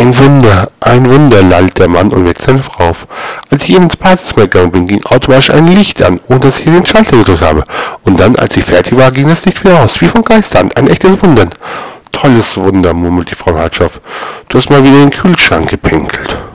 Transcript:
Ein Wunder, ein Wunder, lallt der Mann und weckt seine Frau auf. Als ich eben ins Badezimmer gegangen bin, ging automatisch ein Licht an, ohne dass ich den Schalter gedrückt habe. Und dann, als ich fertig war, ging das Licht wieder aus, wie von Geistern. Ein echtes Wunder. Tolles Wunder, murmelt die Frau Hartschaff. Du hast mal wieder den Kühlschrank gepinkelt.